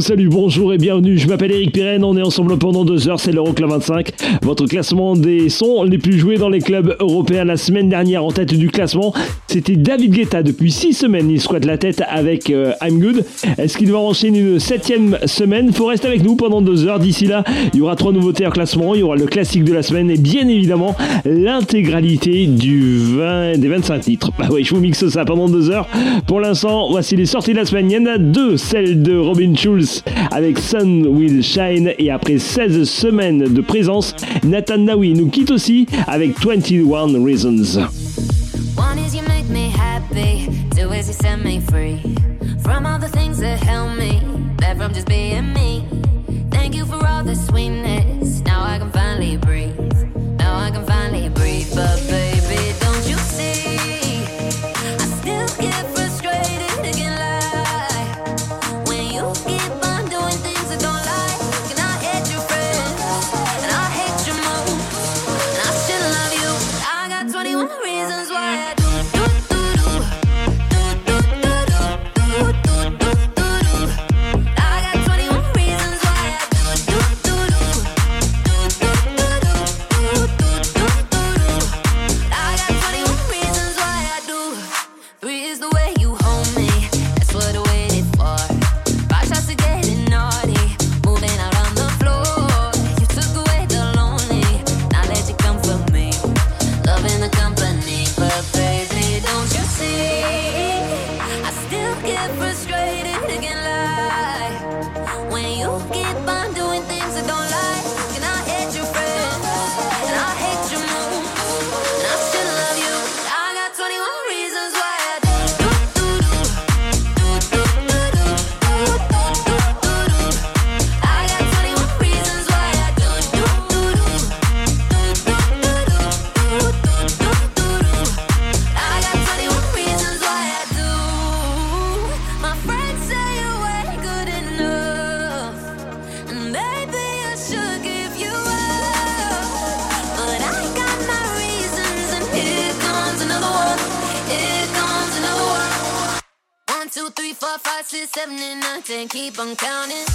salut, bonjour et bienvenue. Je m'appelle Eric Pirenne, on est ensemble pendant deux heures, c'est l'Euroclub 25. Votre classement des sons les plus joués dans les clubs européens la semaine dernière en tête du classement, c'était David Guetta. Depuis 6 semaines, il squatte la tête avec euh, I'm Good. Est-ce qu'il va enchaîner une septième semaine? Il Faut rester avec nous pendant 2 heures. D'ici là, il y aura trois nouveautés en classement. Il y aura le classique de la semaine et bien évidemment l'intégralité du 20, des 25 titres. Bah ouais, je vous mixe ça pendant 2 heures. Pour l'instant, voici les sorties de la semaine. Il y en a deux, celle de Robin Schulz avec Sun Will Shine et après 16 semaines de présence, Nathan Nawi nous quitte aussi avec 21 Reasons. keep me happy. Do is you set me free from all the things that held me back from just being me. Thank you for and keep on counting.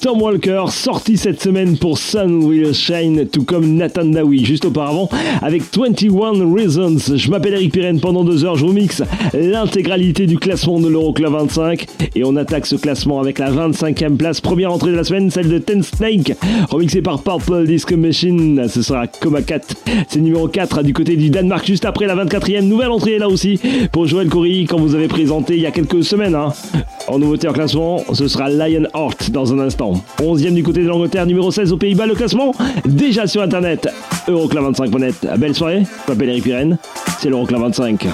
Tom Walker, sorti cette semaine pour Sun Will Shine, tout comme Nathan Dawi juste auparavant, avec 21 Reasons. Je m'appelle Eric Pirenne, pendant deux heures je vous l'intégralité du classement de l'Euroclub 25, et on attaque ce classement avec la 25e place, première entrée de la semaine, celle de Ten Snake, remixée par Purple Disco Machine, ce sera Coma 4, c'est numéro 4 du côté du Danemark, juste après la 24e, nouvelle entrée là aussi, pour Joël Corry, quand vous avez présenté il y a quelques semaines, hein. en nouveauté en classement, ce sera Lionheart dans un instant. onzième du côté de l'Angleterre, numéro 16 aux Pays-Bas, le classement déjà sur internet. Euroclub 25.net. Belle soirée, je m'appelle Eric Pirenne, c'est l'Euroclub 25.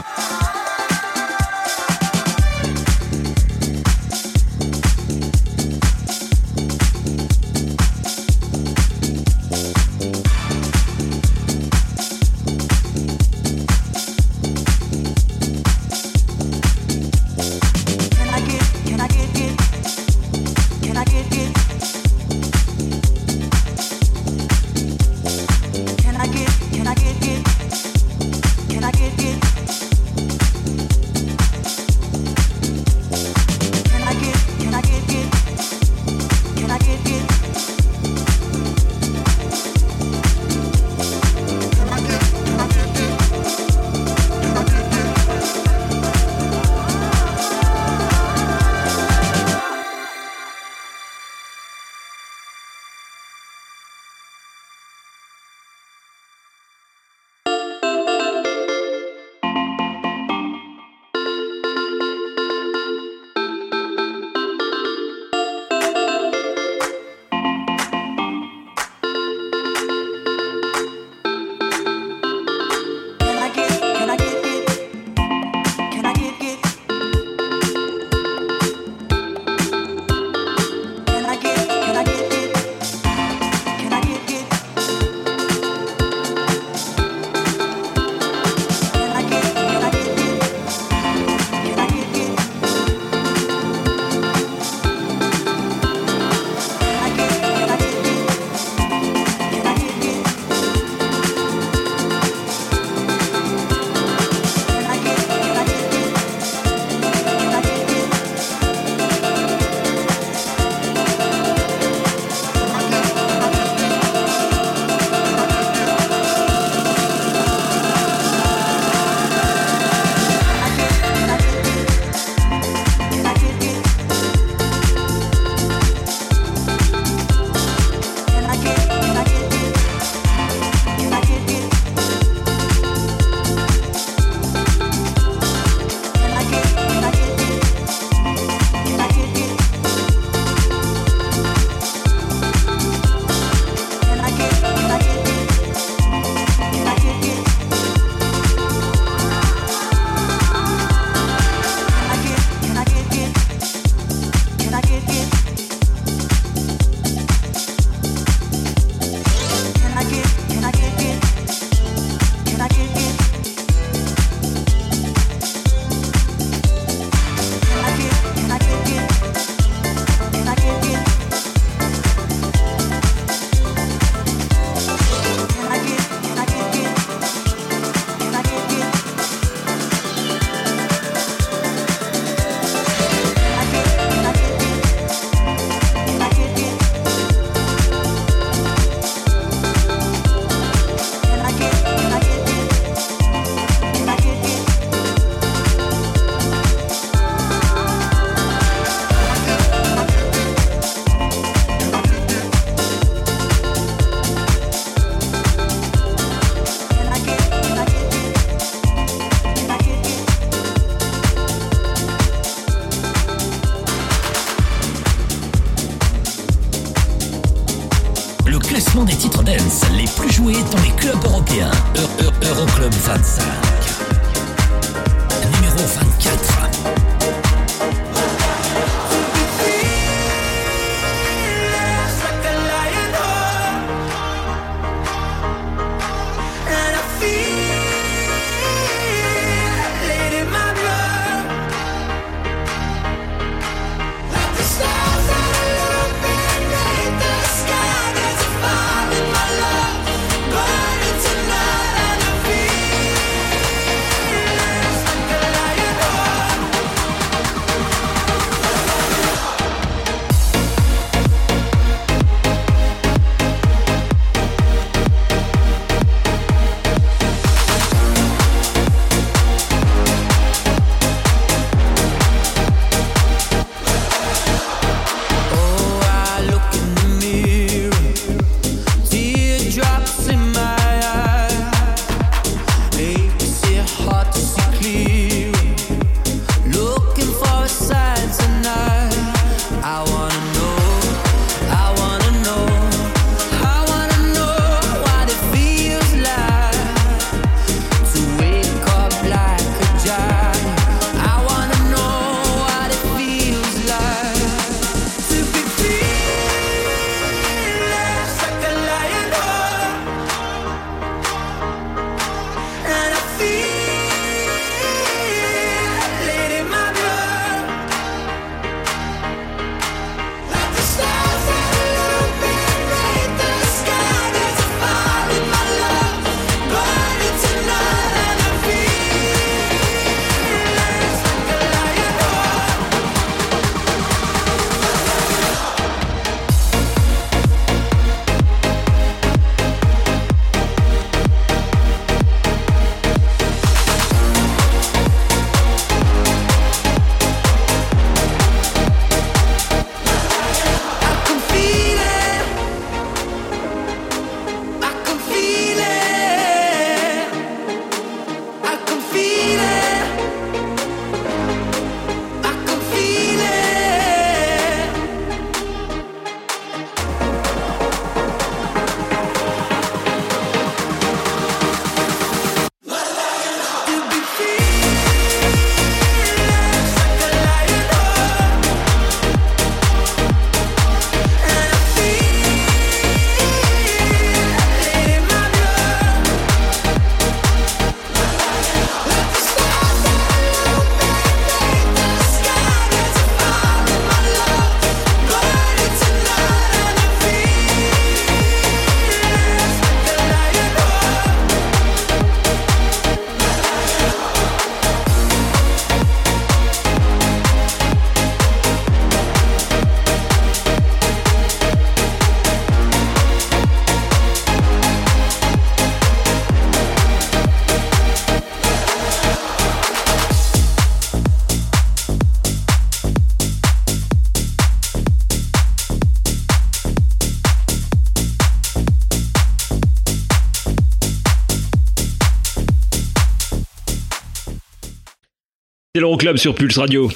C'est l'Euroclub sur Pulse Radio.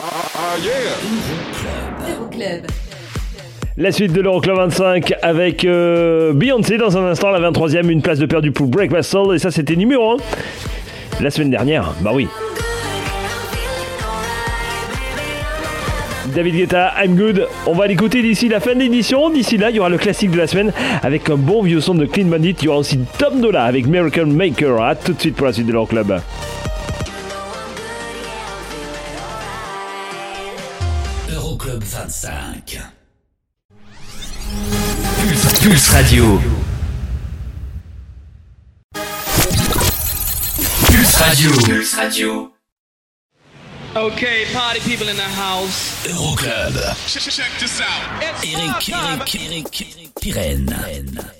Euroclub. La suite de l'Euroclub 25 avec euh, Beyoncé dans un instant, la 23e, une place de perdu pour Breakfast Soul, et ça c'était numéro 1 la semaine dernière. Bah oui. David Guetta, I'm Good. On va l'écouter d'ici la fin de l'édition. D'ici là, il y aura le classique de la semaine avec un bon vieux son de Clean Bandit. Il y aura aussi Tom Dola avec Miracle Maker. A tout de suite pour la suite de l'Euroclub. Euroclub 25. Pulse, Pulse Radio. Pulse Radio. Pulse Radio. Okay, party people in the house. Euroclub. Check this out. It's Eric, time. Eric, Eric, Eric Pirenne. I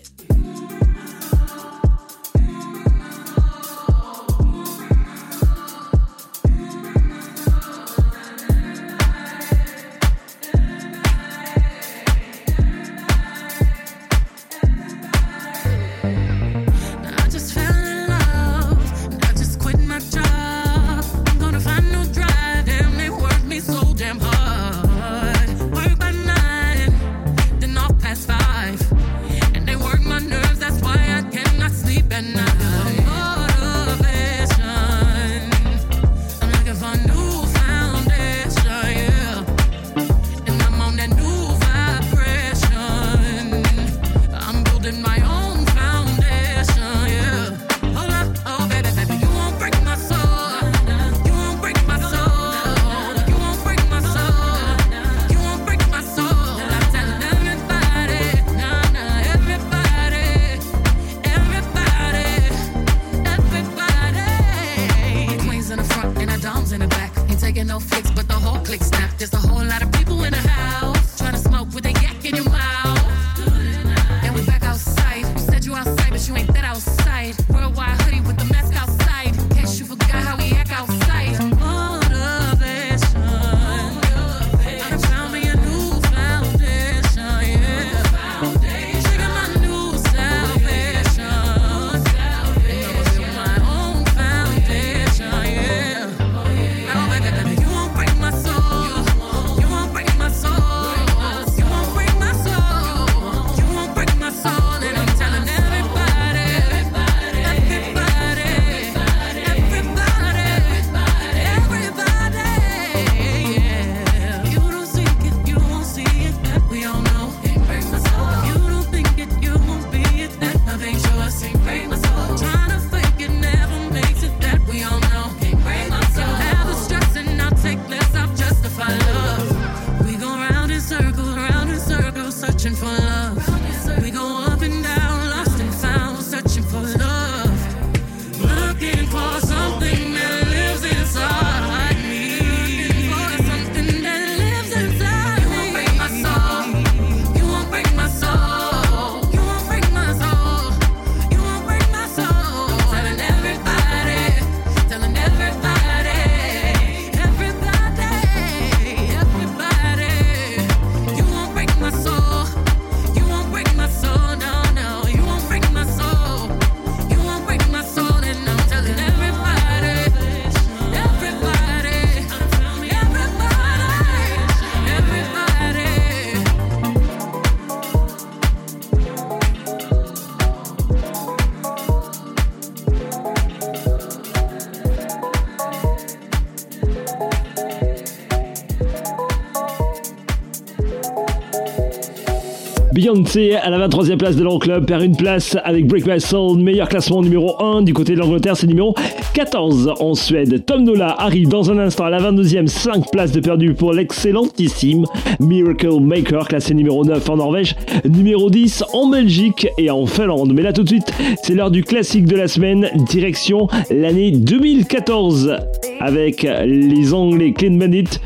Beyoncé à la 23e place de l'Euroclub perd une place avec Break My Soul, meilleur classement numéro 1 du côté de l'Angleterre, c'est numéro 14 en Suède. Tom Nola arrive dans un instant à la 22e, 5 places de perdu pour l'excellentissime Miracle Maker, classé numéro 9 en Norvège, numéro 10 en Belgique et en Finlande. Mais là tout de suite, c'est l'heure du classique de la semaine, direction l'année 2014 avec les Anglais Clean Bandit.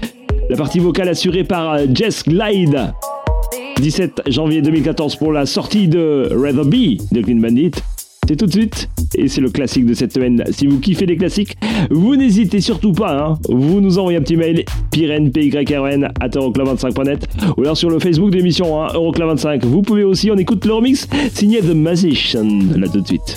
La partie vocale assurée par Jess Glide. 17 janvier 2014 pour la sortie de Rather Be de Clean Bandit. C'est tout de suite et c'est le classique de cette semaine. Si vous kiffez les classiques, vous n'hésitez surtout pas. Hein. Vous nous envoyez un petit mail pyren pyrn à euroclub25.net ou alors sur le Facebook de l'émission hein, Euroclub25. Vous pouvez aussi, on écoute le remix signé The Magician là tout de suite.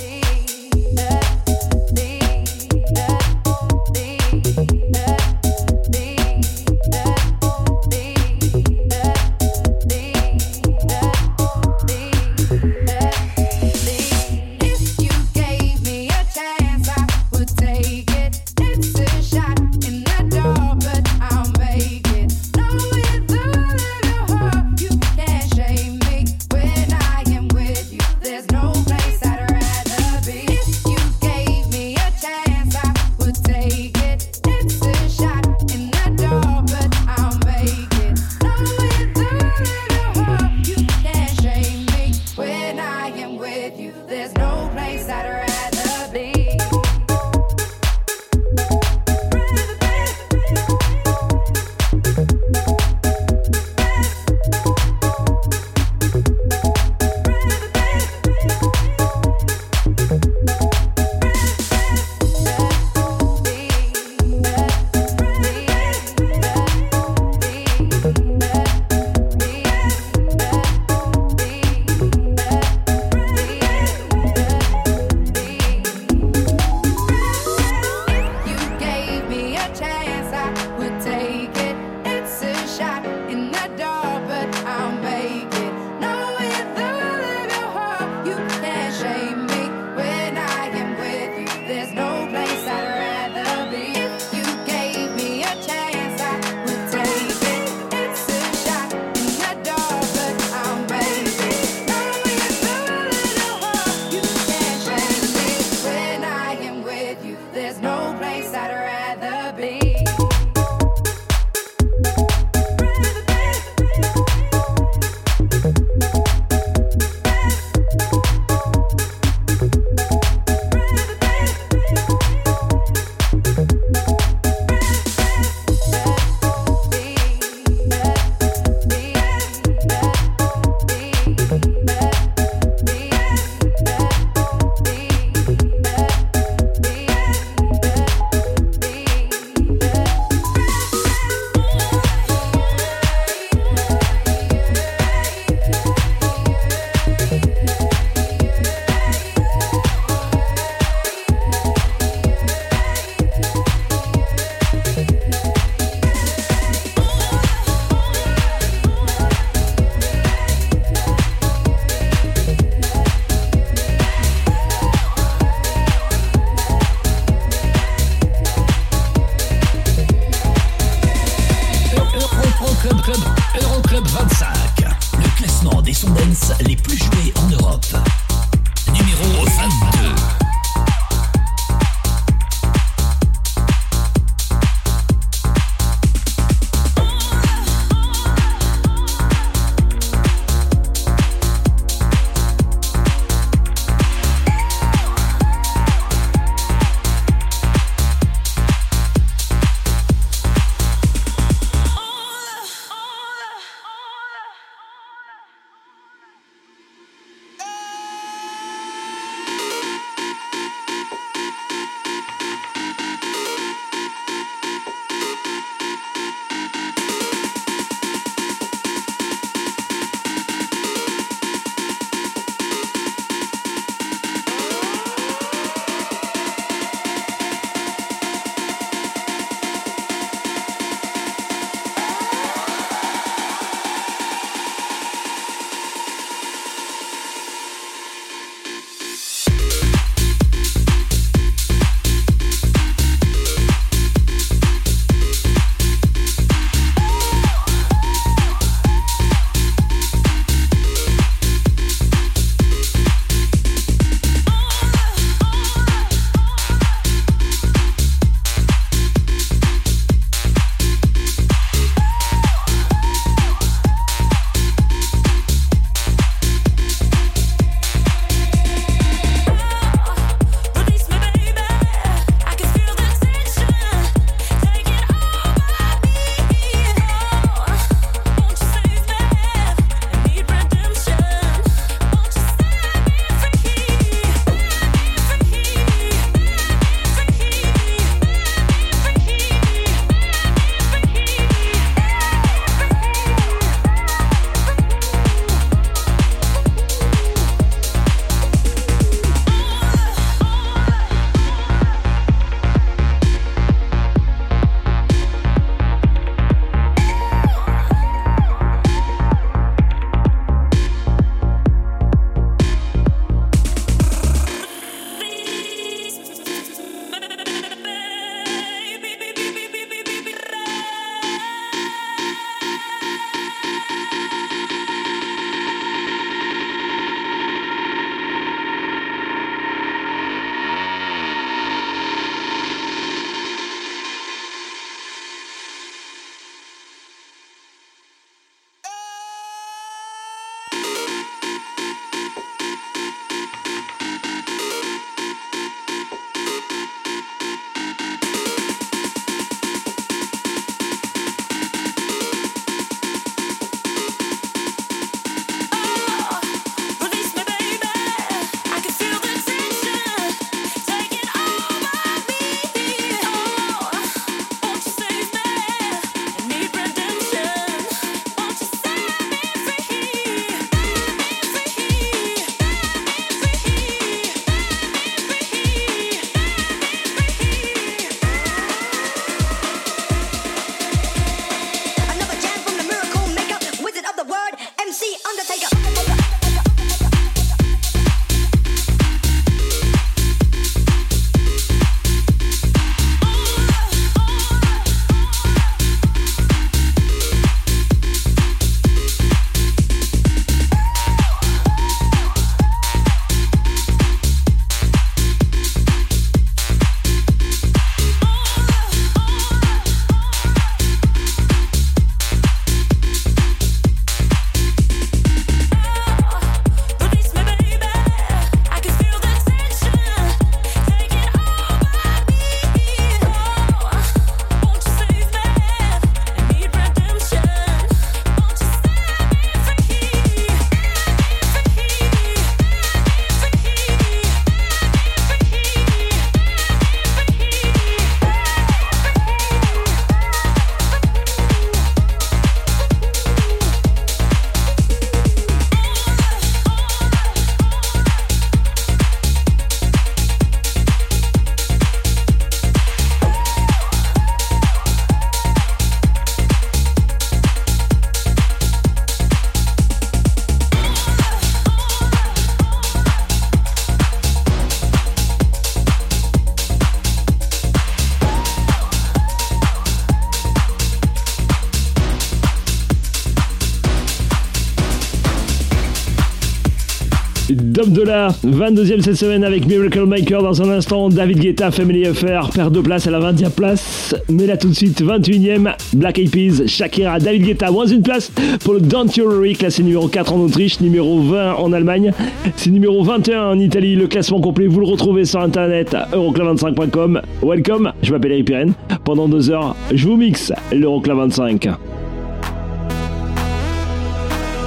Nicolas, 22e cette semaine avec Miracle Maker. Dans un instant, David Guetta, Family FR, perd de place à la 20e place, mais là tout de suite 21e, Black Eyed Peas, Shakira, David Guetta, moins une place pour le Don't You Worry, classé numéro 4 en Autriche, numéro 20 en Allemagne, c'est numéro 21 en Italie, le classement complet. Vous le retrouvez sur internet euroclub25.com, welcome, je m'appelle Eric Pirenne, pendant deux heures je vous mixe l'Euroclub 25.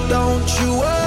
Don't you.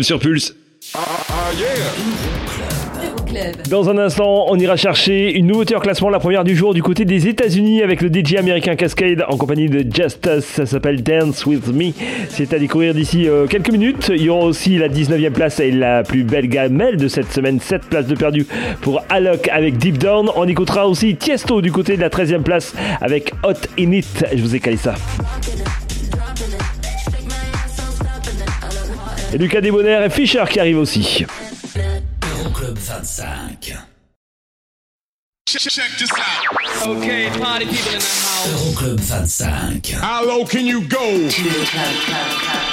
Sur Pulse. Dans un instant, on ira chercher une nouveauté en classement, la première du jour du côté des États-Unis avec le DJ américain Cascade en compagnie de Justice. Ça s'appelle Dance with Me. C'est à découvrir d'ici euh, quelques minutes. Il y aura aussi la 19e place et la plus belle gamelle de cette semaine. 7 places de perdu pour Alok avec Deep Down. On écoutera aussi Tiesto du côté de la 13e place avec Hot In It. Je vous ai calé ça. Et Lucas Debonaire et Fischer qui arrivent aussi. Euroclub 25. Check, check this out. Okay, party people in the house. Euroclub 25. How low can you go?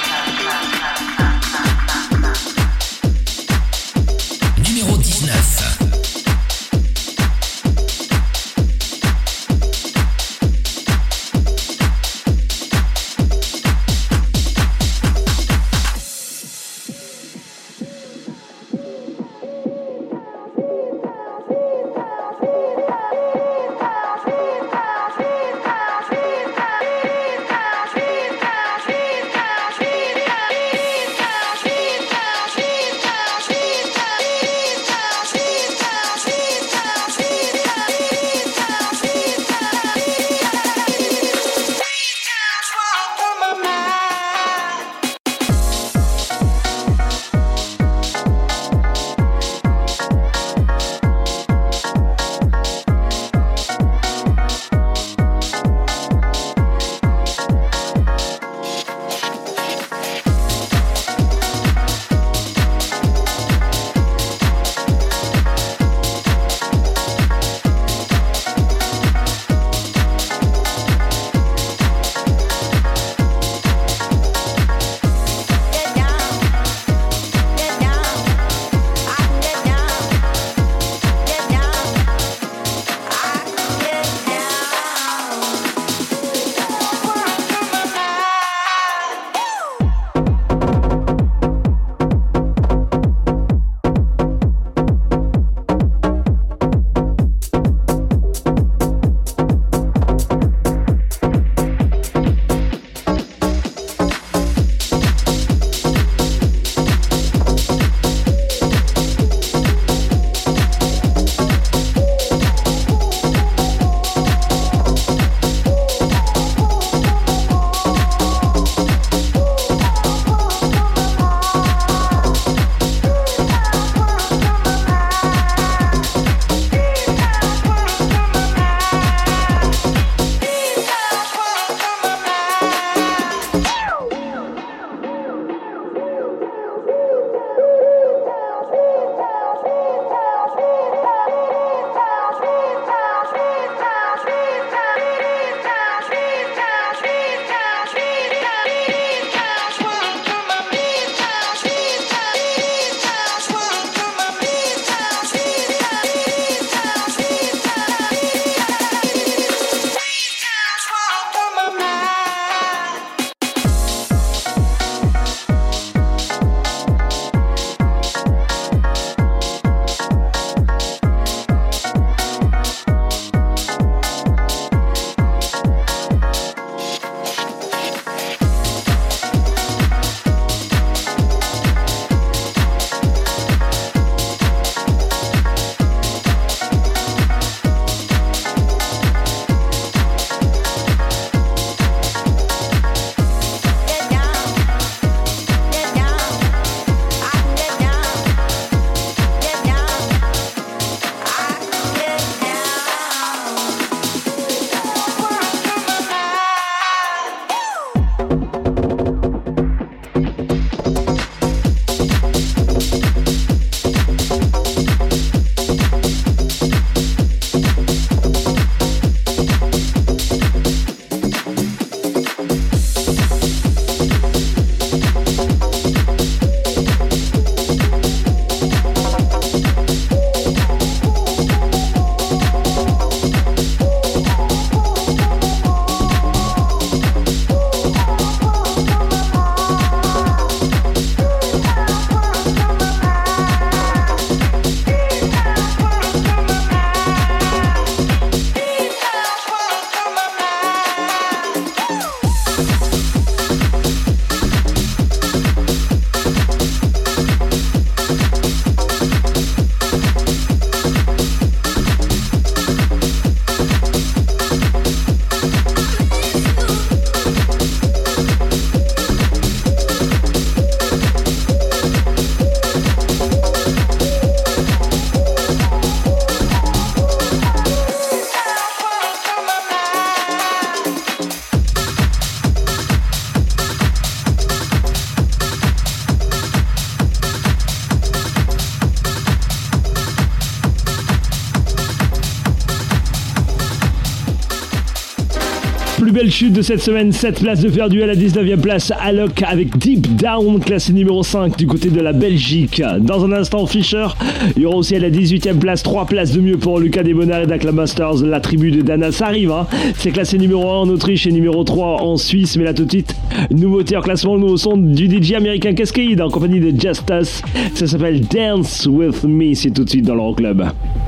Chute de cette semaine, 7 places de perdu à la 19e place, Alok avec Deep Down, classé numéro 5 du côté de la Belgique. Dans un instant, Fischer, il y aura aussi à la 18e place, 3 places de mieux pour Lucas Desbonard et Dakla Masters, la tribu de Dana, ça arrive, hein. c'est classé numéro 1 en Autriche et numéro 3 en Suisse, mais là tout de suite, nouveauté en classement, le nouveau son du DJ américain Cascade en compagnie de Justus, ça s'appelle Dance With Me, c'est tout de suite dans l'Euroclub. Le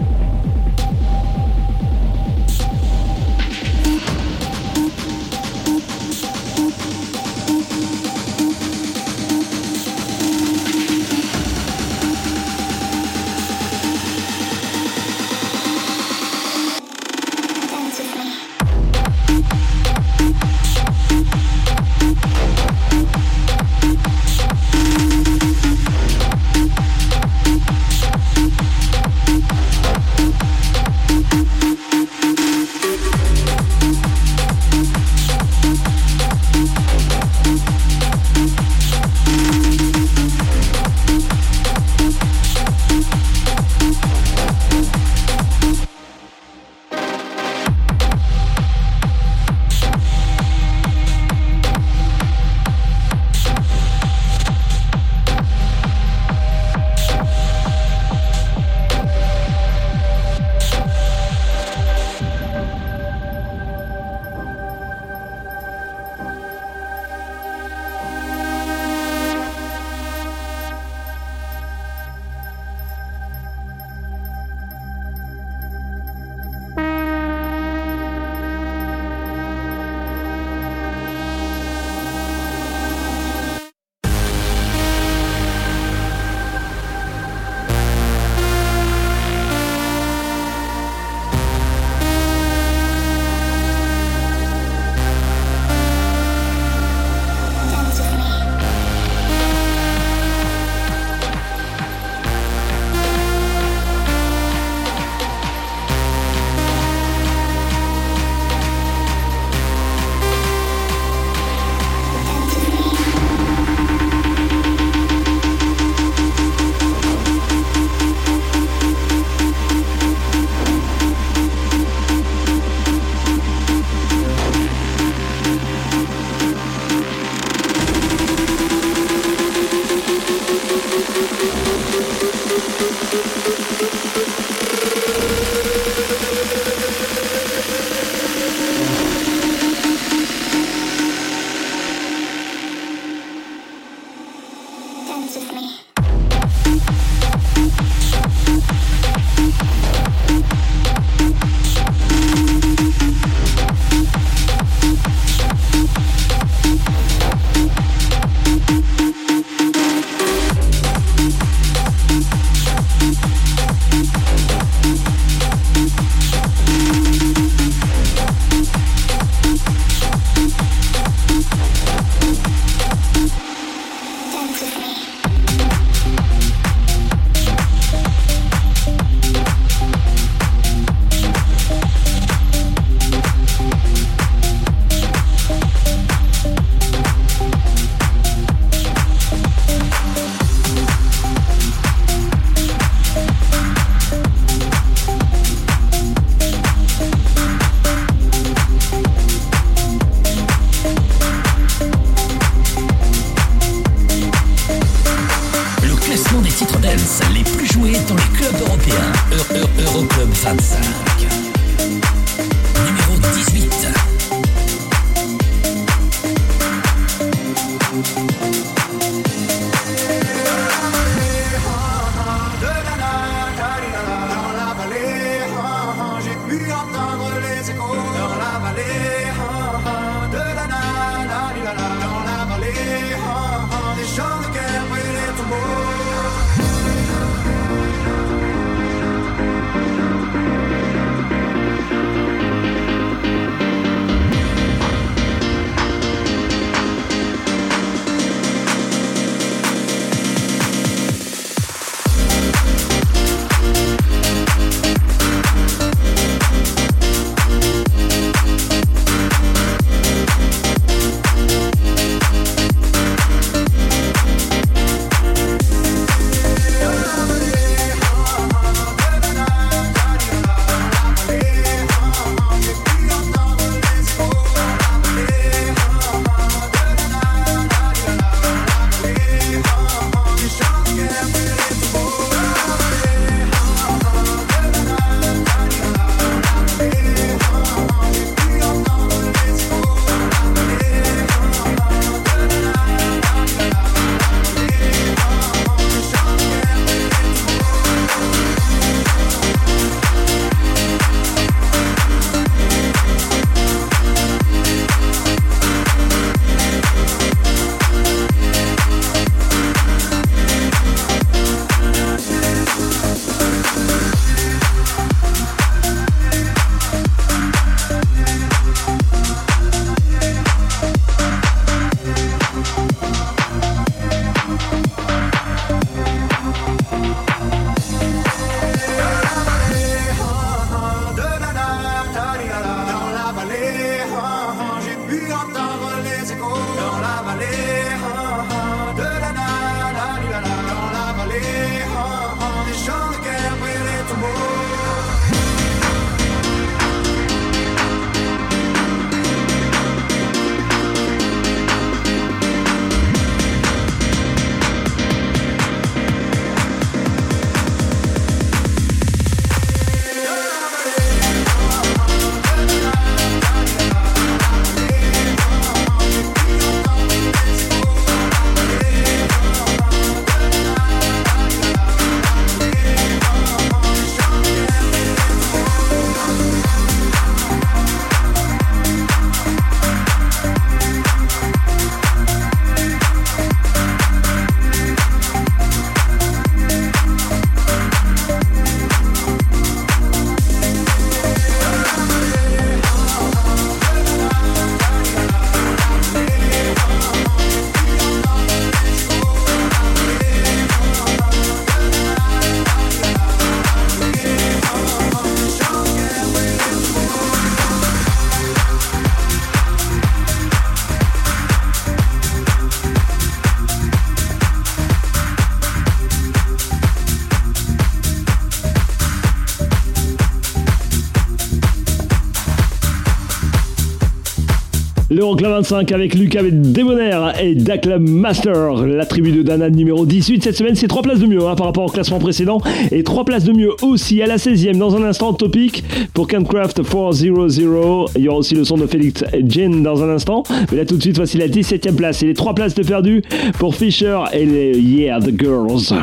Thank you. Euroclub 25 avec Lucas Debonair et Daclub Master. La tribu de Dana numéro 18 cette semaine, c'est 3 places de mieux hein, par rapport au classement précédent et 3 places de mieux aussi à la 16e. Dans un instant, topic pour Campcraft 400. Il y aura aussi le son de Félix Jane dans un instant. Mais là tout de suite, voici la 17e place et les 3 places de perdu pour Fisher et les Yeah the Girls.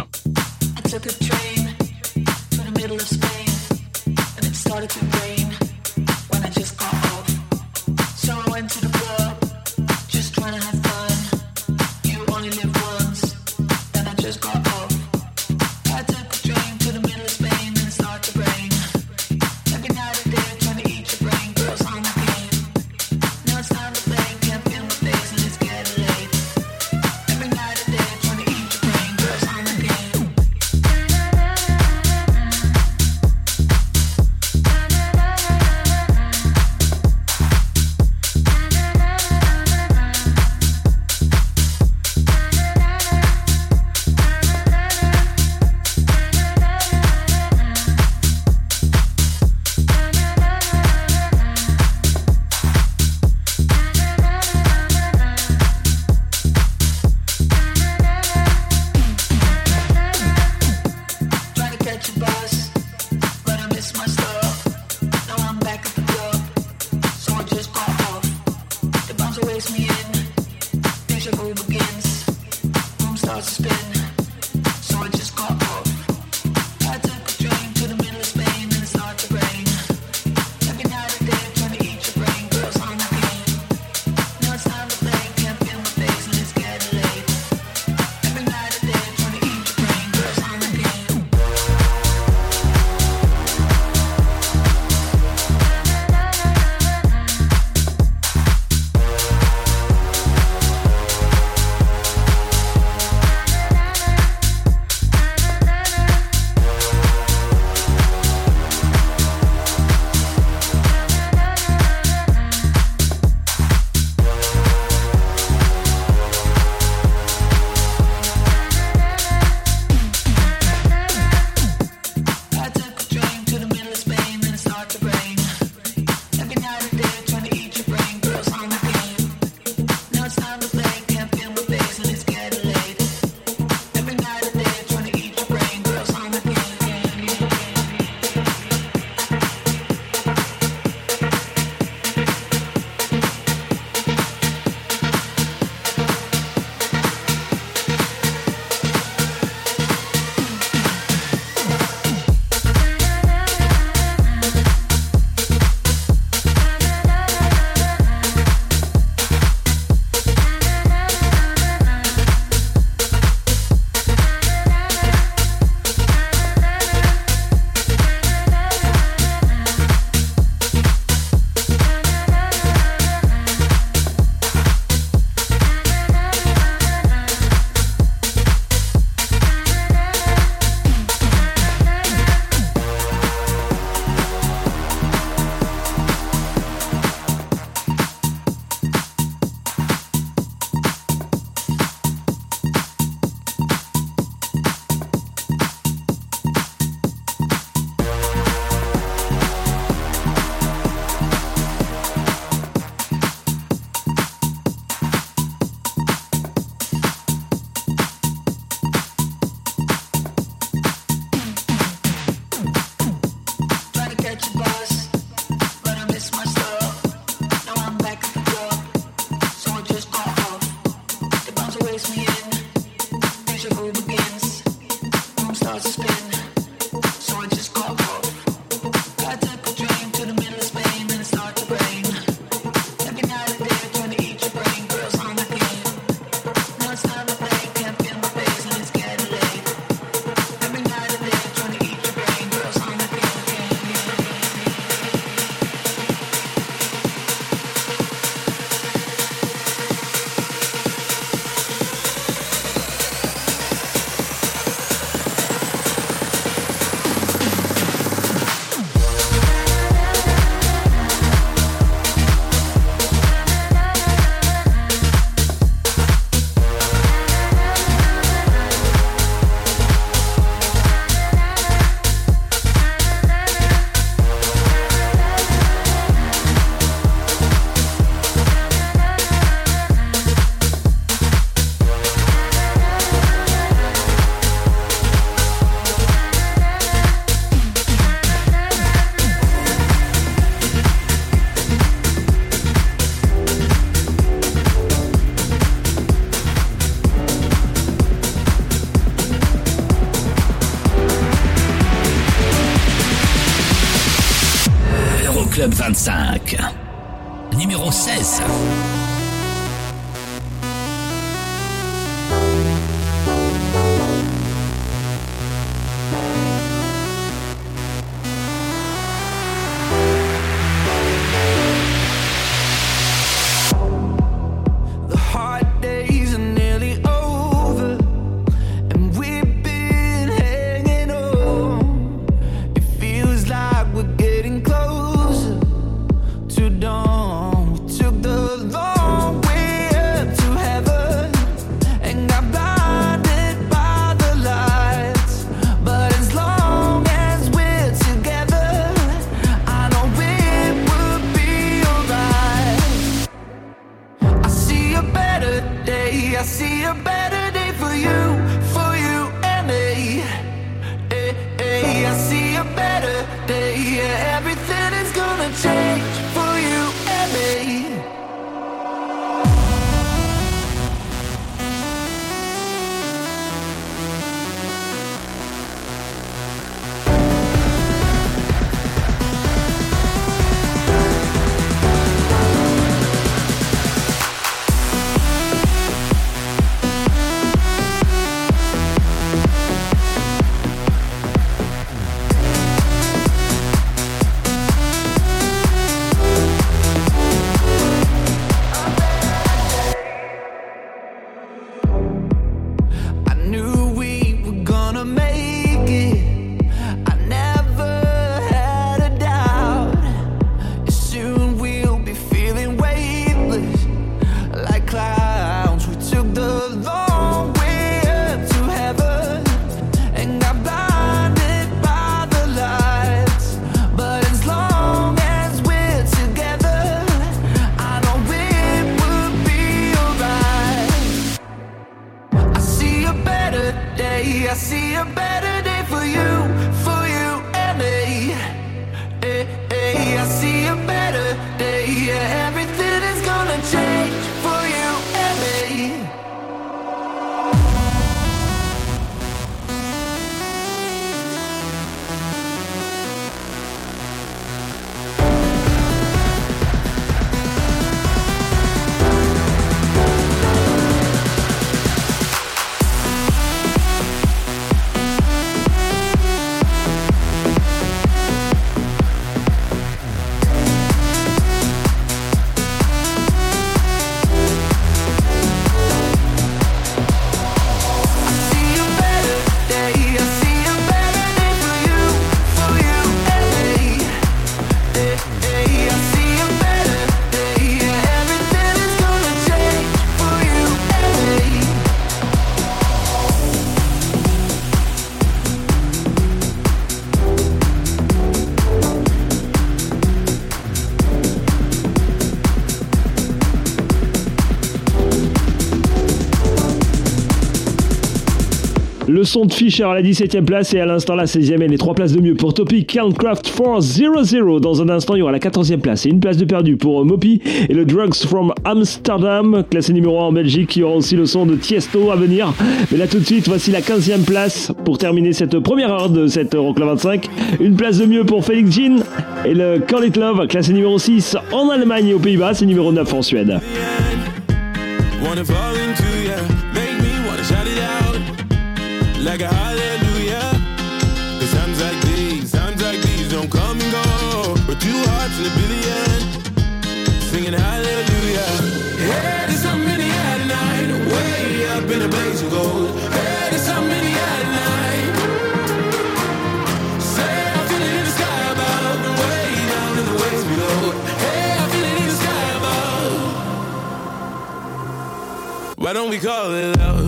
Son de Fisher à la 17ème place et à l'instant la 16ème et les 3 places de mieux pour Topic Countcraft 400. Dans un instant, il y aura la 14e place et une place de perdu pour Mopi et le Drugs from Amsterdam, classé numéro 1 en Belgique. Il y aura aussi le son de Tiesto à venir. Mais là tout de suite, voici la 15e place pour terminer cette première heure de cette Euroclub 25. Une place de mieux pour Felix Jean et le Call It Love, classé numéro 6 en Allemagne et aux Pays-Bas, c'est numéro 9 en Suède. Like a hallelujah. Cause times like these, times like these don't come and go. We're two hearts in a billion, singing hallelujah. Hey, there's something in the air tonight, way up in a blaze of gold. Hey, there's something in the. Say, I in the sky above, way down in the waves below. Hey, I in the sky above. Why don't we call it love?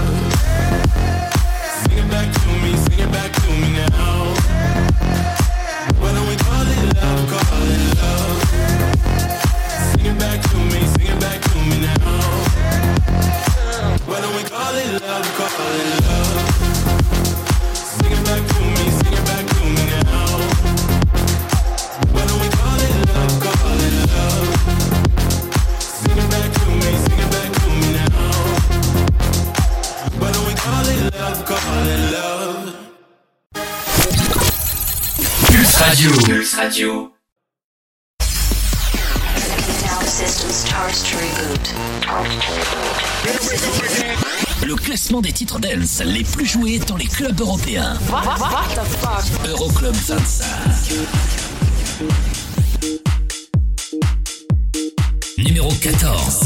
Le classement des titres dance les plus joués dans les clubs européens. Euroclub 25. Numéro 14.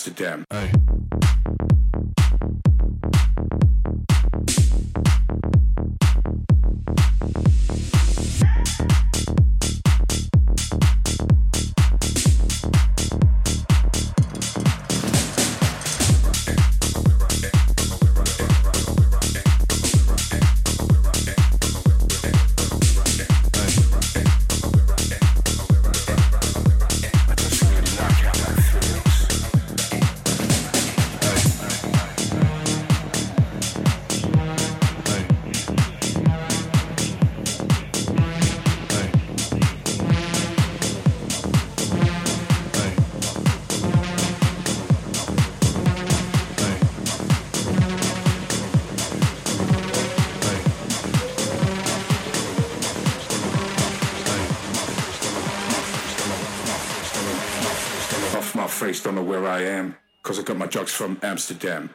Amsterdam. from Amsterdam.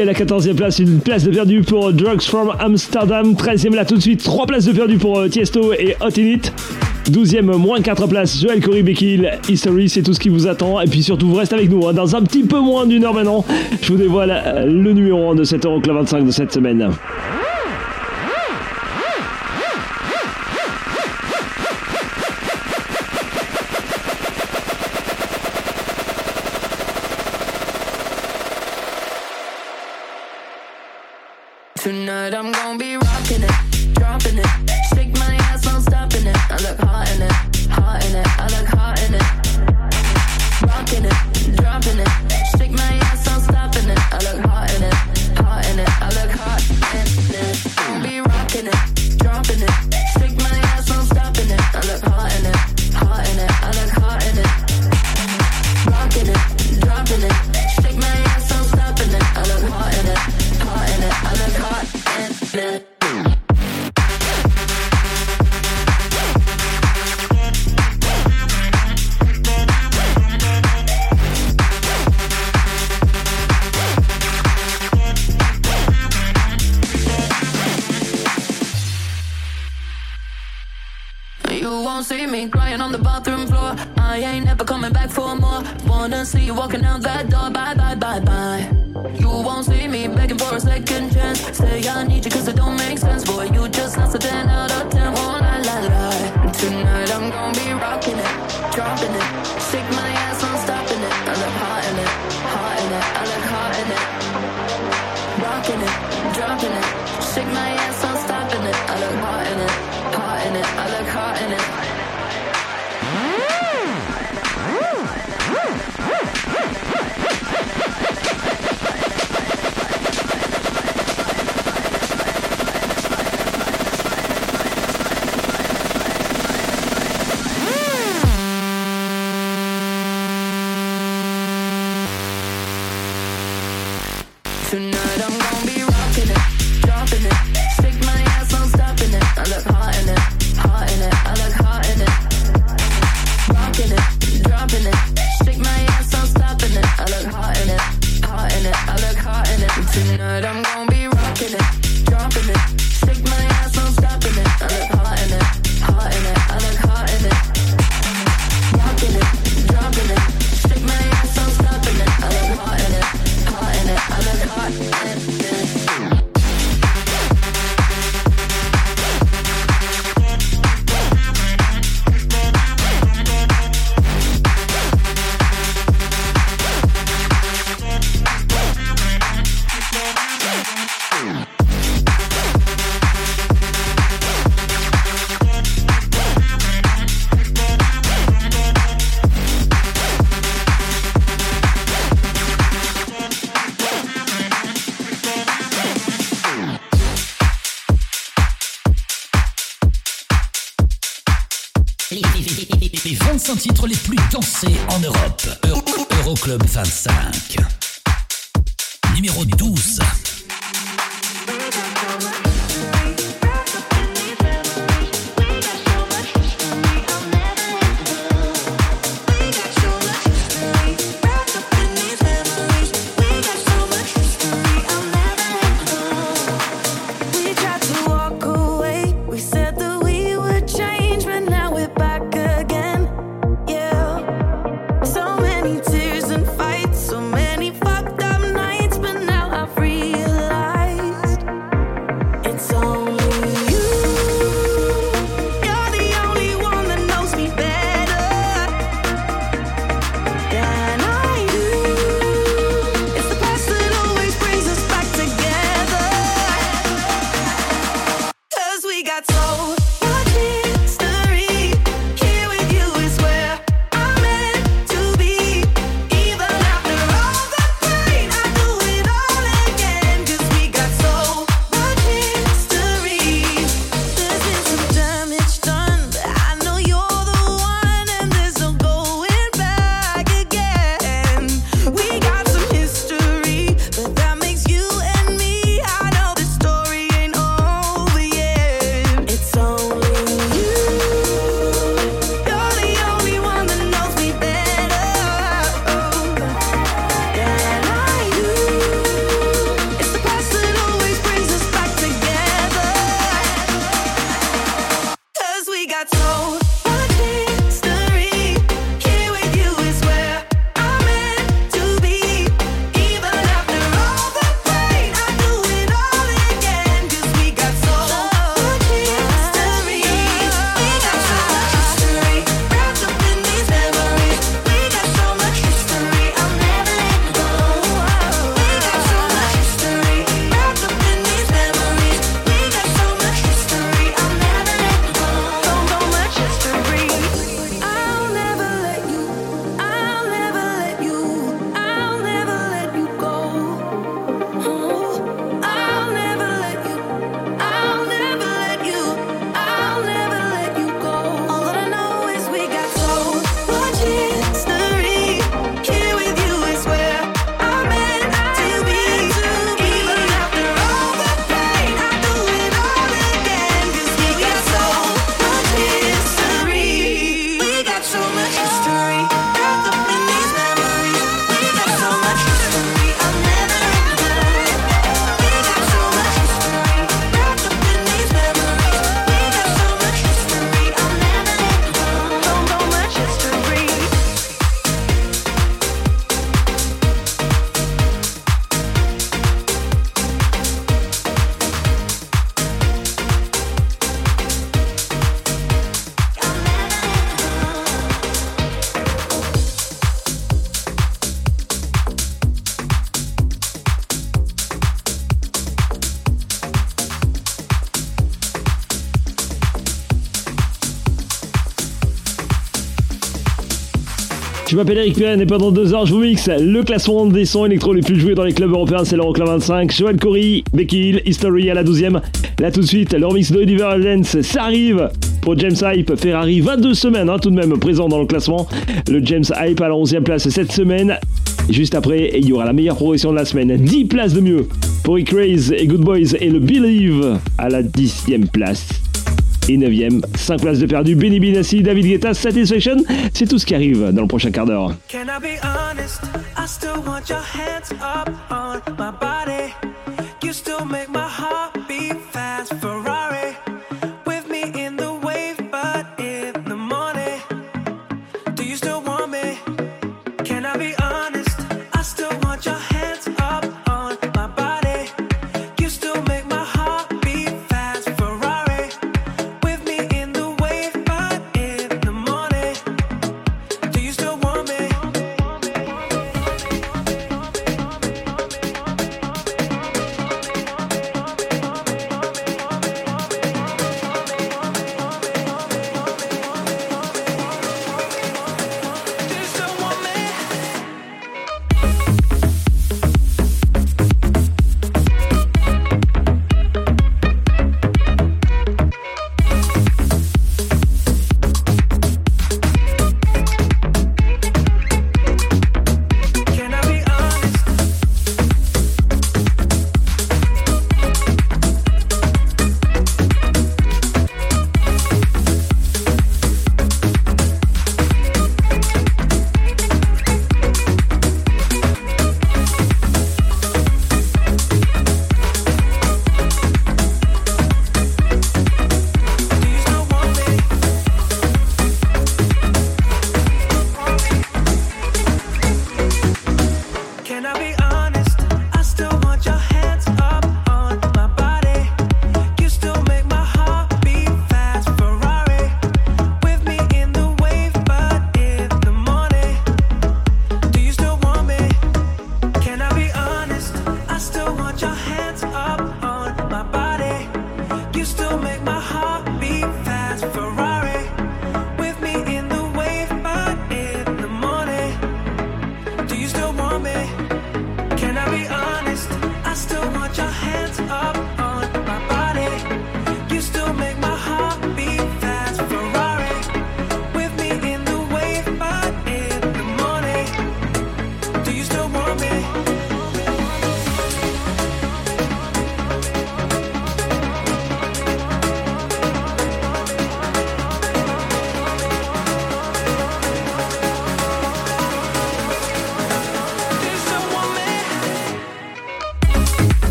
à la 14e place, une place de perdu pour Drugs from Amsterdam. 13e là tout de suite, 3 places de perdu pour euh, Tiesto et Hot In 12e, moins 4 places, Joël Corey Bekil, History, c'est tout ce qui vous attend. Et puis surtout, vous restez avec nous. Hein, dans un petit peu moins d'une heure maintenant, je vous dévoile euh, le numéro 1 de cette Euroclub 25 de cette semaine. take my ass off. M'appelle Eric Pirenne et pendant deux heures, je vous mixe le classement des sons électro les plus joués dans les clubs européens. C'est l'Euroclub 25. Joel Corey, Becky Hill, History à la 12e. Là tout de suite, le remix de Oliver Dance, ça arrive pour James Hype. Ferrari, 22 semaines hein, tout de même présent dans le classement. Le James Hype à la 11e place cette semaine. Juste après, il y aura la meilleure progression de la semaine. 10 places de mieux pour Rick Raze et Good Boys et le Believe à la 10e place. Et 9ème, 5 places de perdu, Benny Benassi, David Guetta, Satisfaction. C'est tout ce qui arrive dans le prochain quart d'heure. Can I be honest? I still want your hands up on my body. You still make my heart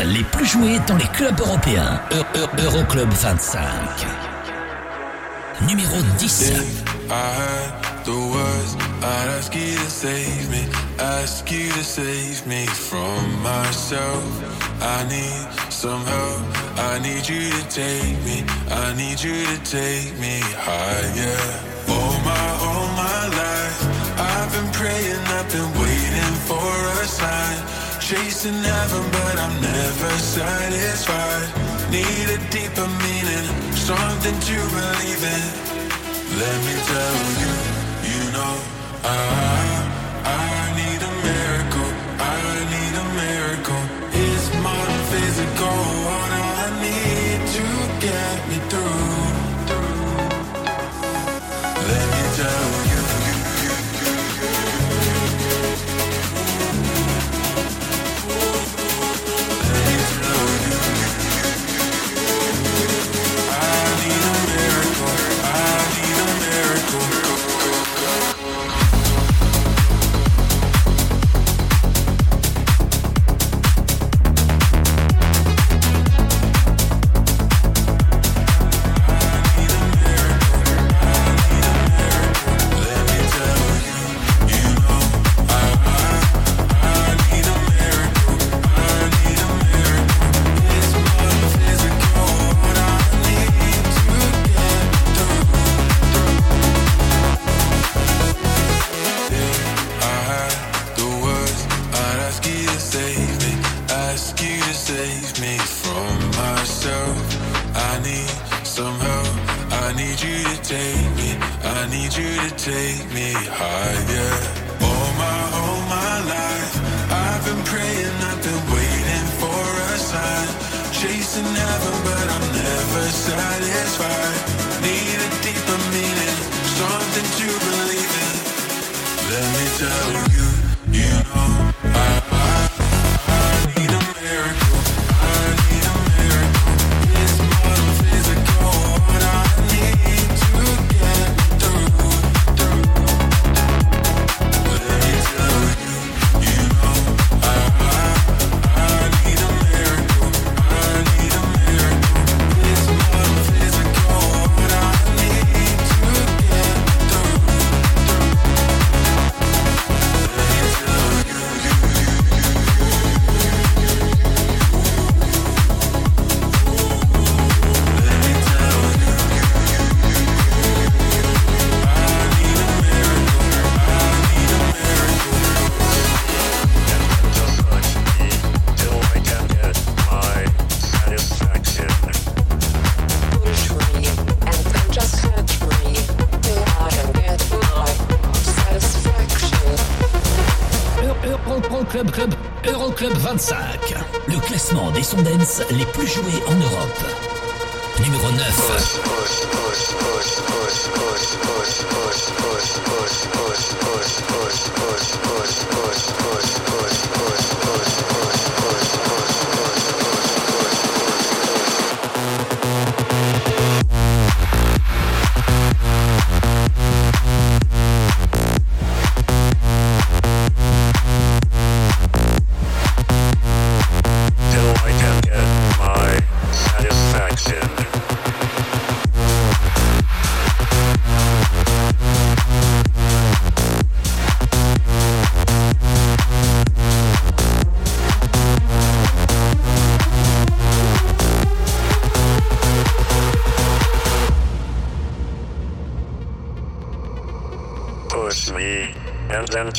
les plus joués dans les clubs européens. Eu- Eu- Euroclub 25. Numéro 10. I heard the words I'd ask you to save me, ask you to save me from myself. I need some help. I need you to take me. I need you to take me higher. All my, all my life, I've been praying, I've been waiting for a sign. chasing heaven, but I'm never satisfied. Need a deeper meaning, something to believe in. Let me tell you, you know, I, I need a miracle. I need a miracle. It's my physical.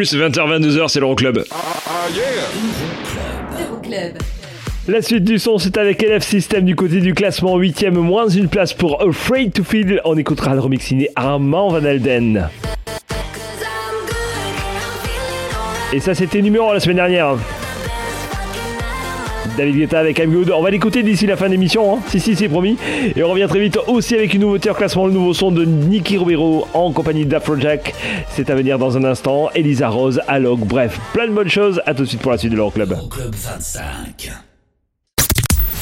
plus, 20h-22h, c'est ah, ah, l'Euroclub. La suite du son, c'est avec LF System du côté du classement 8ème, moins une place pour Afraid to Feel. On écoutera le remix signé Armand Van Alden. Et ça, c'était numéro la semaine dernière. David Guetta avec I'm Good. On va l'écouter d'ici la fin de l'émission. Hein. Si, si, c'est promis. Et on revient très vite aussi avec une nouveauté en classement, le nouveau son de Nicky Romero en compagnie d'Afrojack. C'est à venir dans un instant. Elisa Rose, Alok. Bref, plein de bonnes choses. À tout de suite pour la suite de l'Euroclub. Club 25.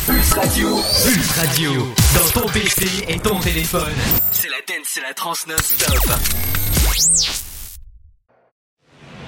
Pulse Radio. Pulse Radio. Dans ton PC et ton téléphone. C'est la la trans non-stop.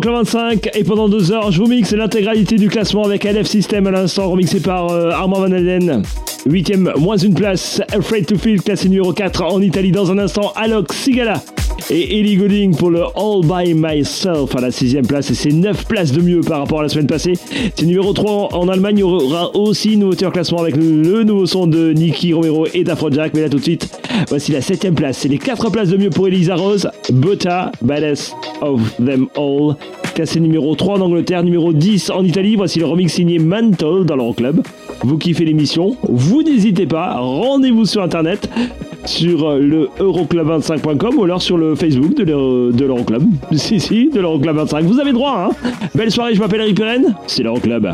L'Euroclub 25 et pendant deux heures, je vous mixe l'intégralité du classement avec LF System à l'instant, remixé par euh, Armand Van Allen. Huitième, moins une place, Afraid to Feel, classé numéro 4 en Italie. Dans un instant, Alok Sigala et Ellie Goulding pour le All By Myself à la sixième place et c'est 9 places de mieux par rapport à la semaine passée. C'est numéro 3 en Allemagne, il y aura aussi une nouveauté en classement avec le nouveau son de Nicky Romero et d'Afrojack. Mais là tout de suite, voici la septième place. C'est les 4 places de mieux pour Elisa Rose, Bota, Baddest of Them All. Classé numéro 3 en Angleterre, numéro 10 en Italie. Voici le remix signé Mantle dans l'Euroclub. Vous kiffez l'émission, vous n'hésitez pas, rendez-vous sur internet sur euh, le euroclub25.com ou alors sur le Facebook de l'Euro- de l'Euroclub. Si, si, de l'Euroclub 25. Vous avez droit, hein Belle soirée, je m'appelle Eric Pirenne, c'est l'Euroclub.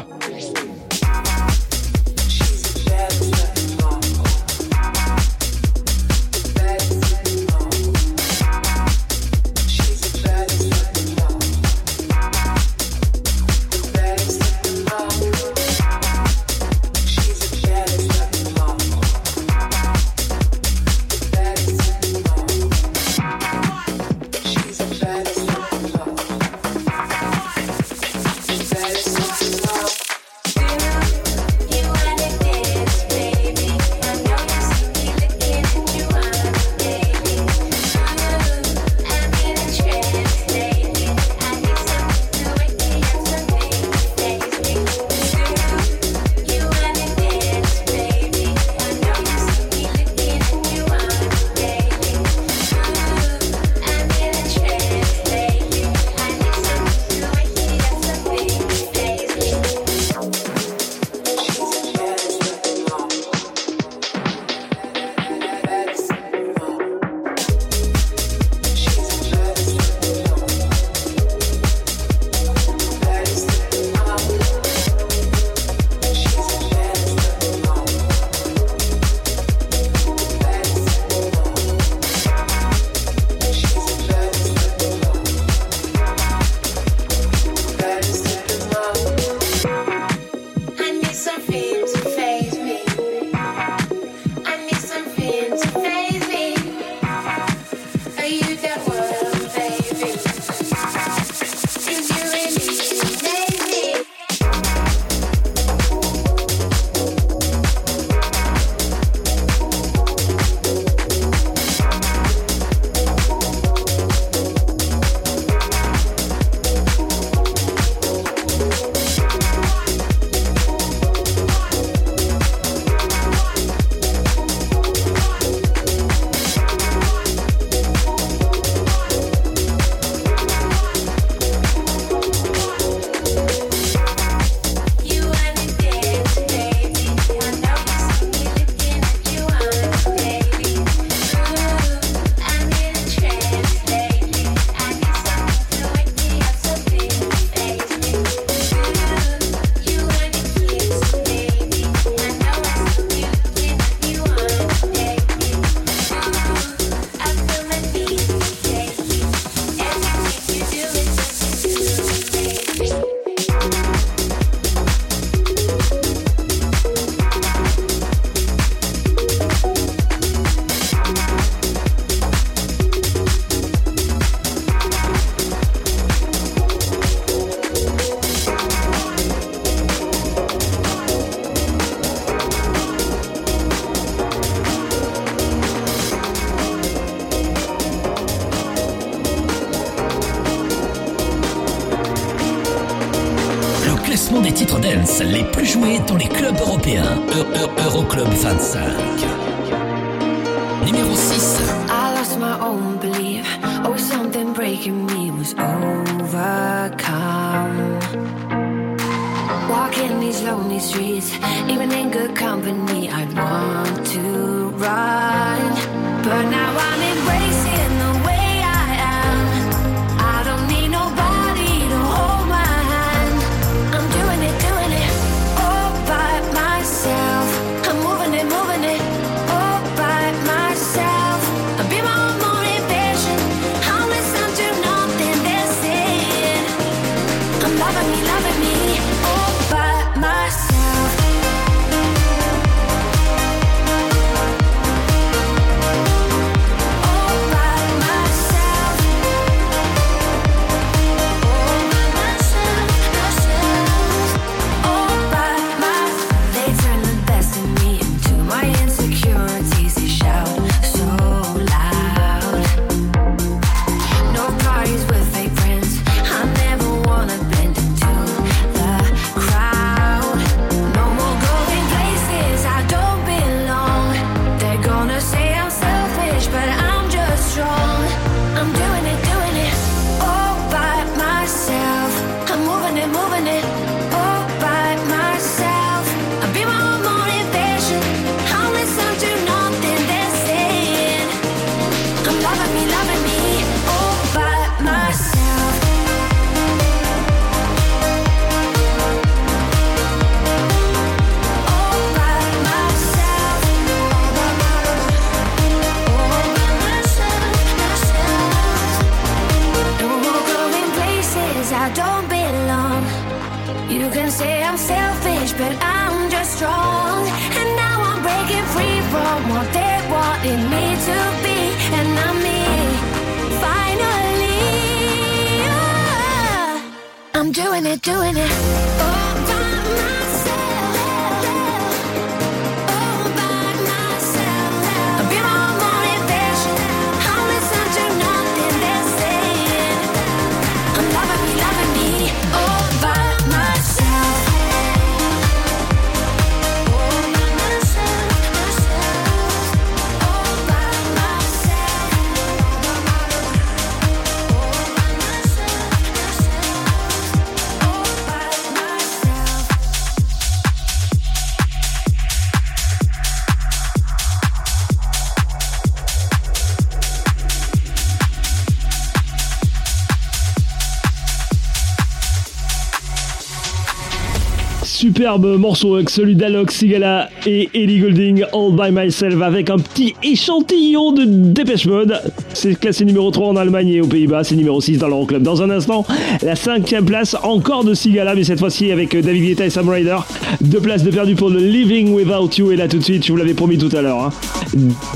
Superbe morceau avec celui d'Alok Sigala et Ellie Goulding, All By Myself, avec un petit échantillon de Dépêche Mode. C'est classé numéro 3 en Allemagne et aux Pays-Bas, c'est numéro 6 dans l'Euroclub. Dans un instant, la cinquième place, encore de Sigala, mais cette fois-ci avec David Guetta et Sam Ryder. Deux places de perdu pour le Living Without You, et là tout de suite, je vous l'avais promis tout à l'heure. hein.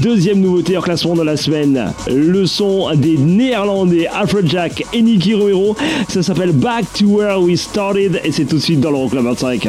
Deuxième nouveauté en classement de la semaine, le son des Néerlandais Afrojack et Nicky Romero. Ça s'appelle Back to Where We Started, et c'est tout de suite dans l'Euroclub 25.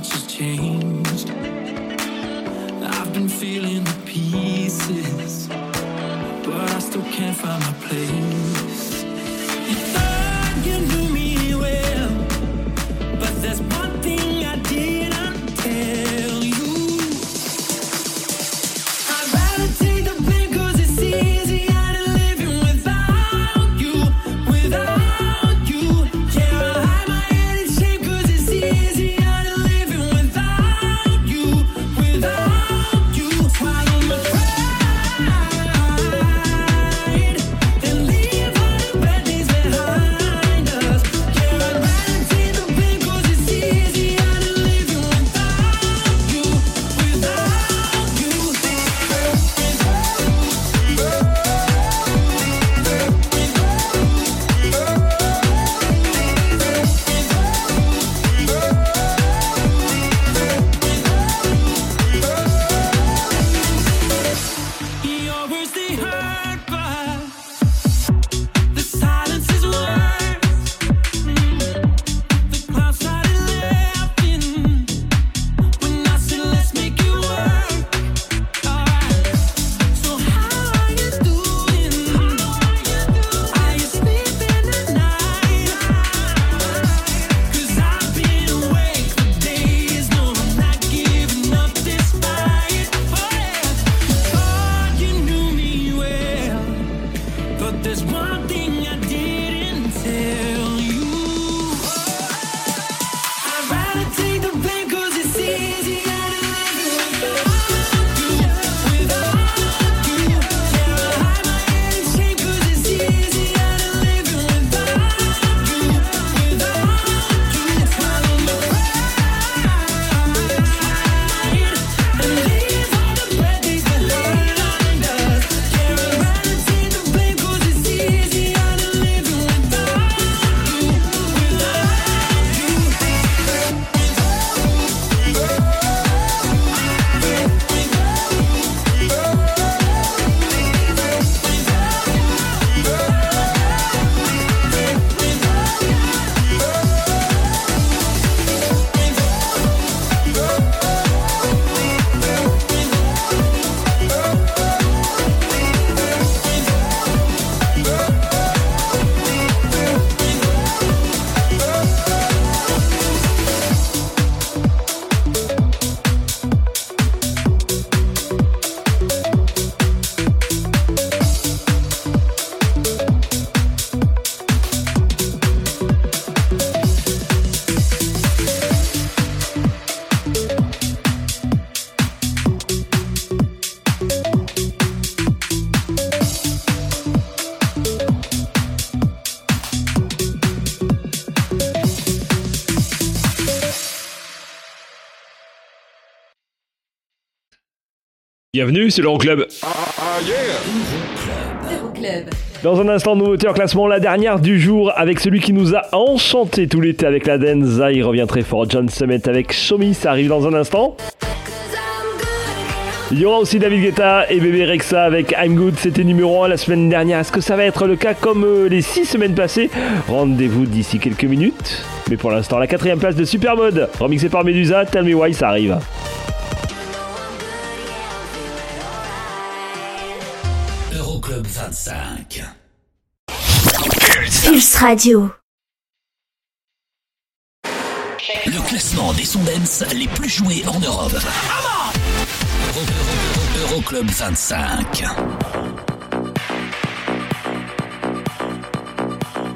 much has changed. I've been feeling the pieces, but I still can't find my place. Bienvenue, c'est l'Euroclub. Euroclub. Dans un instant, nouveauté en classement, la dernière du jour avec celui qui nous a enchanté tout l'été avec la Denza. Il revient très fort. John Summit avec Show Me, ça arrive dans un instant. Il y aura aussi David Guetta et Bébé Rexa avec I'm Good, c'était numéro 1 la semaine dernière. Est-ce que ça va être le cas comme euh, les 6 semaines passées? Rendez-vous d'ici quelques minutes. Mais pour l'instant, la quatrième place de Supermode, remixé par Medusa, Tell Me Why, ça arrive. Euroclub 25. Pulse Radio. Le classement des sons les plus joués en Europe. Euro- Euro- Euroclub 25.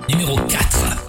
Numéro 4.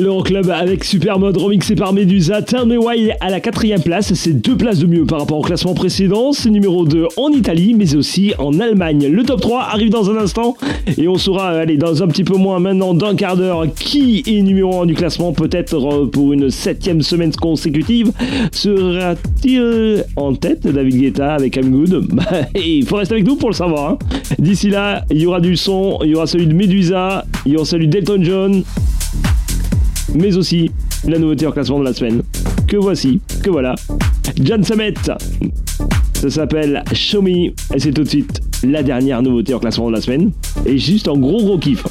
L'Euroclub avec Supermode remixé par Medusa, Why à la quatrième place, c'est deux places de mieux par rapport au classement précédent, c'est numéro 2 en Italie mais aussi en Allemagne. Le top 3 arrive dans un instant et on saura, allez, dans un petit peu moins maintenant d'un quart d'heure qui est numéro 1 du classement, peut-être euh, pour une septième semaine consécutive. Sera-t-il en tête David Guetta avec I'm Good? Bah, Il faut rester avec nous pour le savoir. hein. D'ici là, il y aura du son, il y aura celui de Medusa, il y aura celui d'Elton John mais aussi la nouveauté en classement de la semaine. Que voici, que voilà. John Summit. Ça s'appelle Show et c'est tout de suite la dernière nouveauté en classement de la semaine. Et juste en gros gros kiff.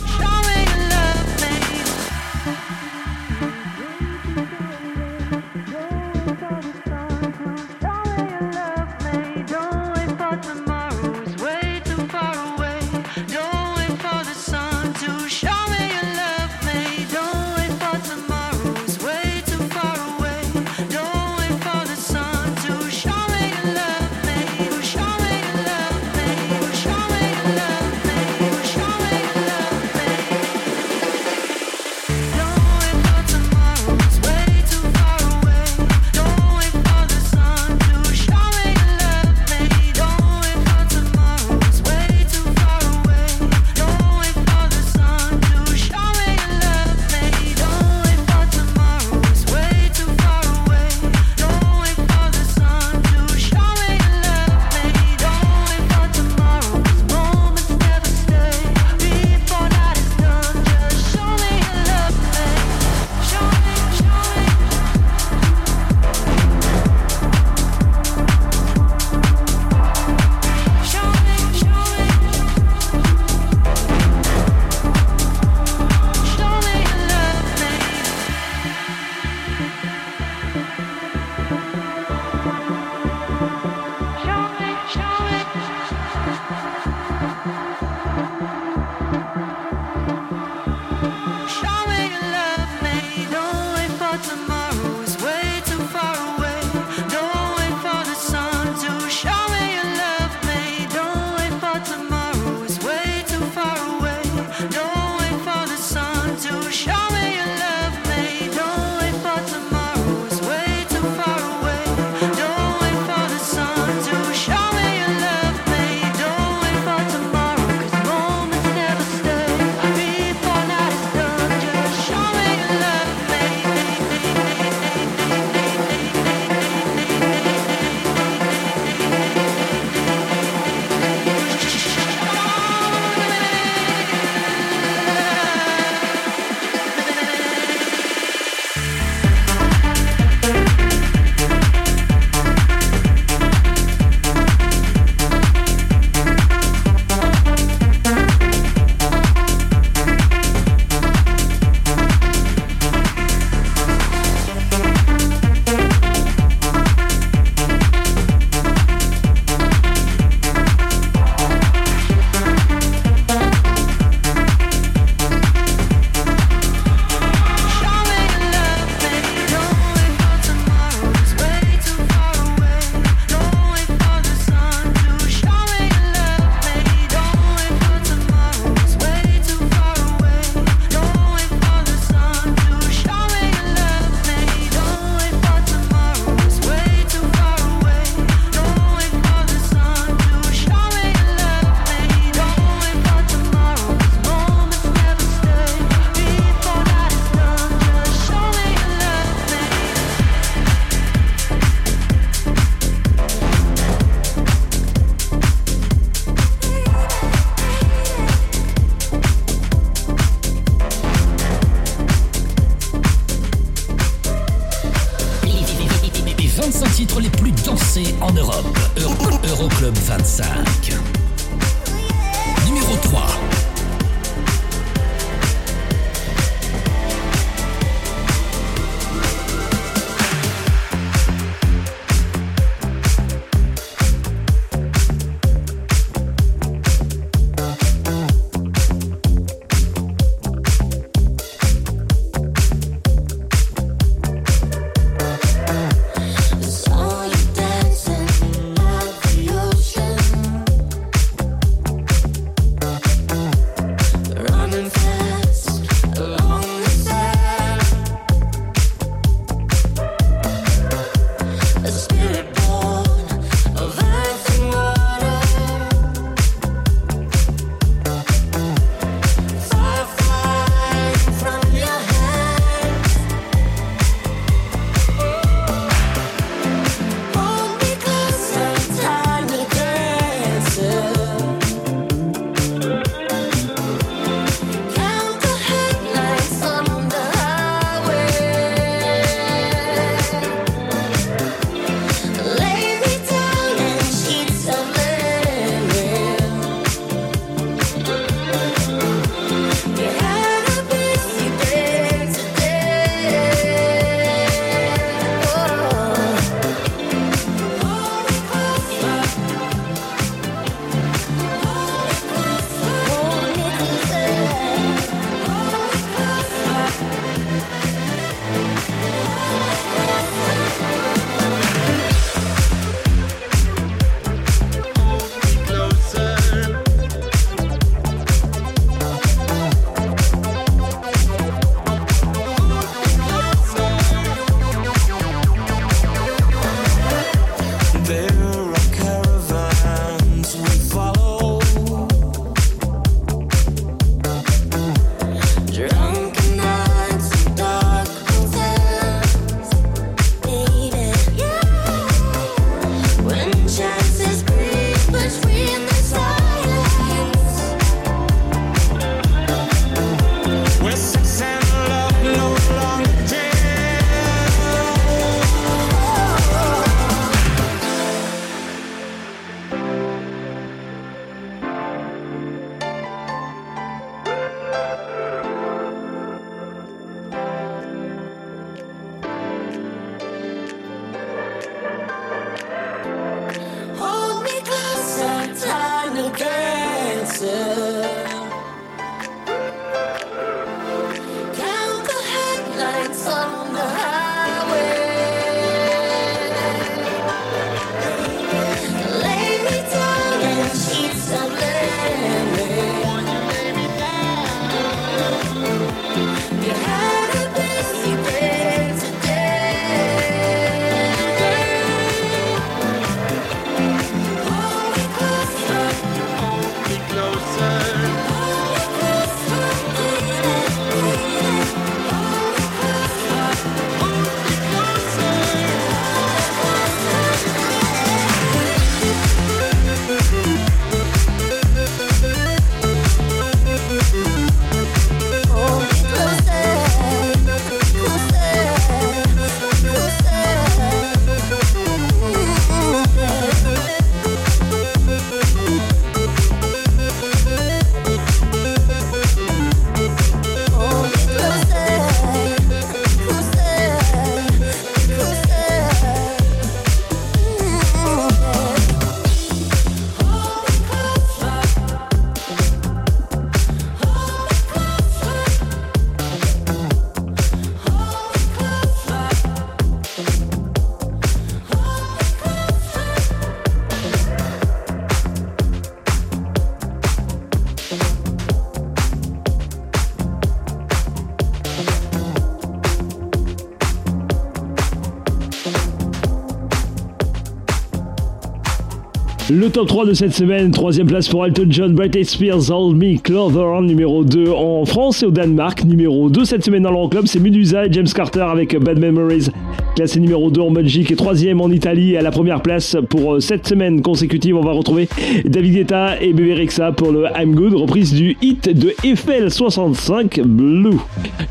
Le top 3 de cette semaine, troisième place pour Elton John, Britney Spears, Hold Me Closer, numéro 2 en France et au Danemark. Numéro 2 cette semaine dans l'Euroclub, c'est Medusa et James Carter avec Bad Memories, classé numéro 2 en Belgique et troisième en Italie. À la première place pour euh, cette semaine consécutive, on va retrouver David Guetta et Bébé Rexa pour le I'm Good, reprise du hit de Eiffel 65 Blue.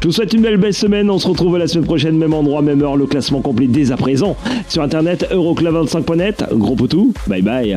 Je vous souhaite une belle belle semaine, on se retrouve la semaine prochaine, même endroit, même heure, le classement complet dès à présent sur internet euroclub25.net. Gros poutou, bye bye.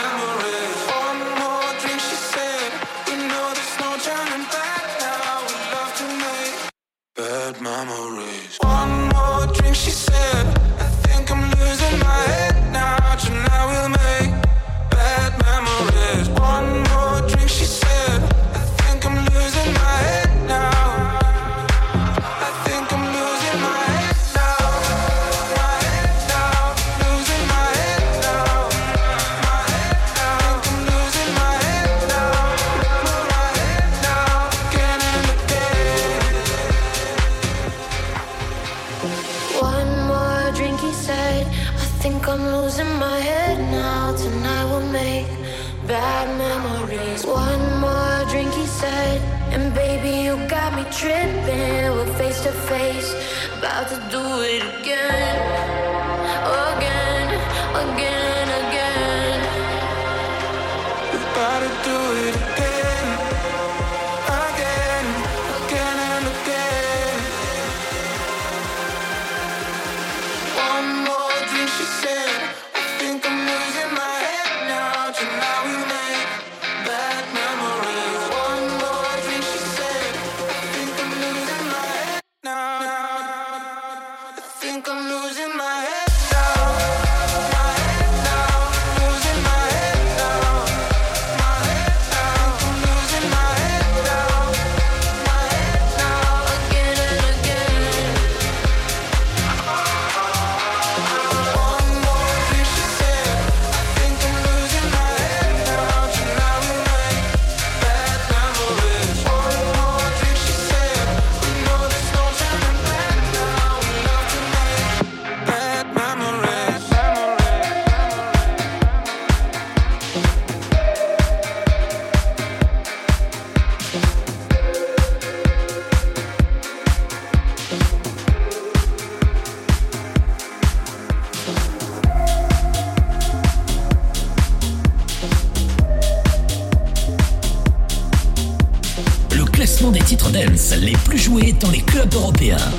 Bad memories. One more drink, she said. I think I'm losing my head now. Tonight we'll make tripping. We're face to face, about to do it again. Again, again.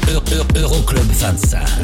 Eu- Eu- Euroclub 25.